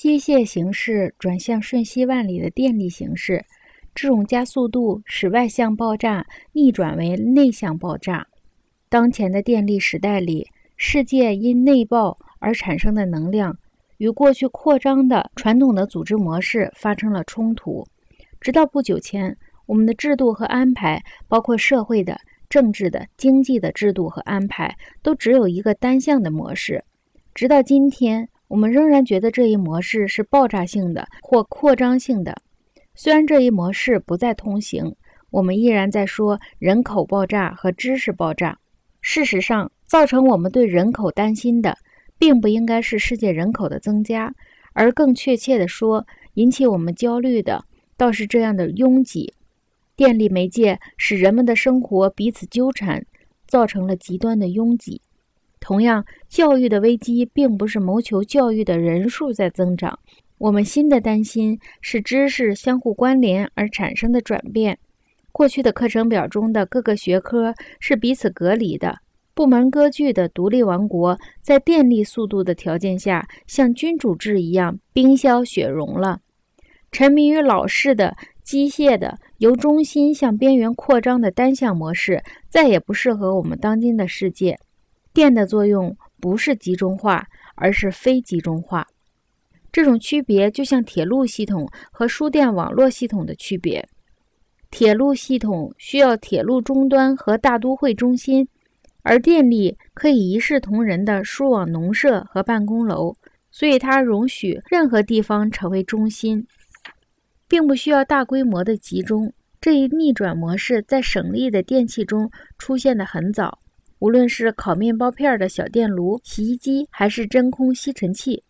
机械形式转向瞬息万里的电力形式，这种加速度使外向爆炸逆转为内向爆炸。当前的电力时代里，世界因内爆而产生的能量，与过去扩张的传统的组织模式发生了冲突。直到不久前，我们的制度和安排，包括社会的、政治的、经济的制度和安排，都只有一个单向的模式。直到今天。我们仍然觉得这一模式是爆炸性的或扩张性的，虽然这一模式不再通行，我们依然在说人口爆炸和知识爆炸。事实上，造成我们对人口担心的，并不应该是世界人口的增加，而更确切地说，引起我们焦虑的倒是这样的拥挤。电力媒介使人们的生活彼此纠缠，造成了极端的拥挤。同样，教育的危机并不是谋求教育的人数在增长，我们新的担心是知识相互关联而产生的转变。过去的课程表中的各个学科是彼此隔离的，部门割据的独立王国，在电力速度的条件下，像君主制一样冰消雪融了。沉迷于老式的机械的由中心向边缘扩张的单向模式，再也不适合我们当今的世界。电的作用不是集中化，而是非集中化。这种区别就像铁路系统和输电网络系统的区别。铁路系统需要铁路终端和大都会中心，而电力可以一视同仁的输往农舍和办公楼，所以它容许任何地方成为中心，并不需要大规模的集中。这一逆转模式在省力的电器中出现的很早。无论是烤面包片的小电炉、洗衣机，还是真空吸尘器，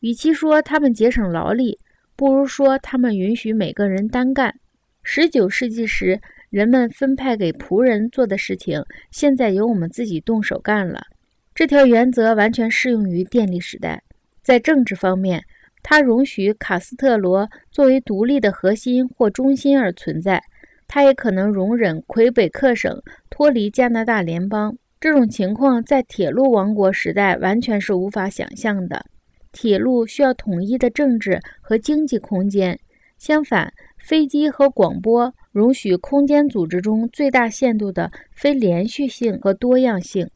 与其说他们节省劳力，不如说他们允许每个人单干。十九世纪时，人们分派给仆人做的事情，现在由我们自己动手干了。这条原则完全适用于电力时代。在政治方面，它容许卡斯特罗作为独立的核心或中心而存在；它也可能容忍魁北克省脱离加拿大联邦。这种情况在铁路王国时代完全是无法想象的。铁路需要统一的政治和经济空间，相反，飞机和广播容许空间组织中最大限度的非连续性和多样性。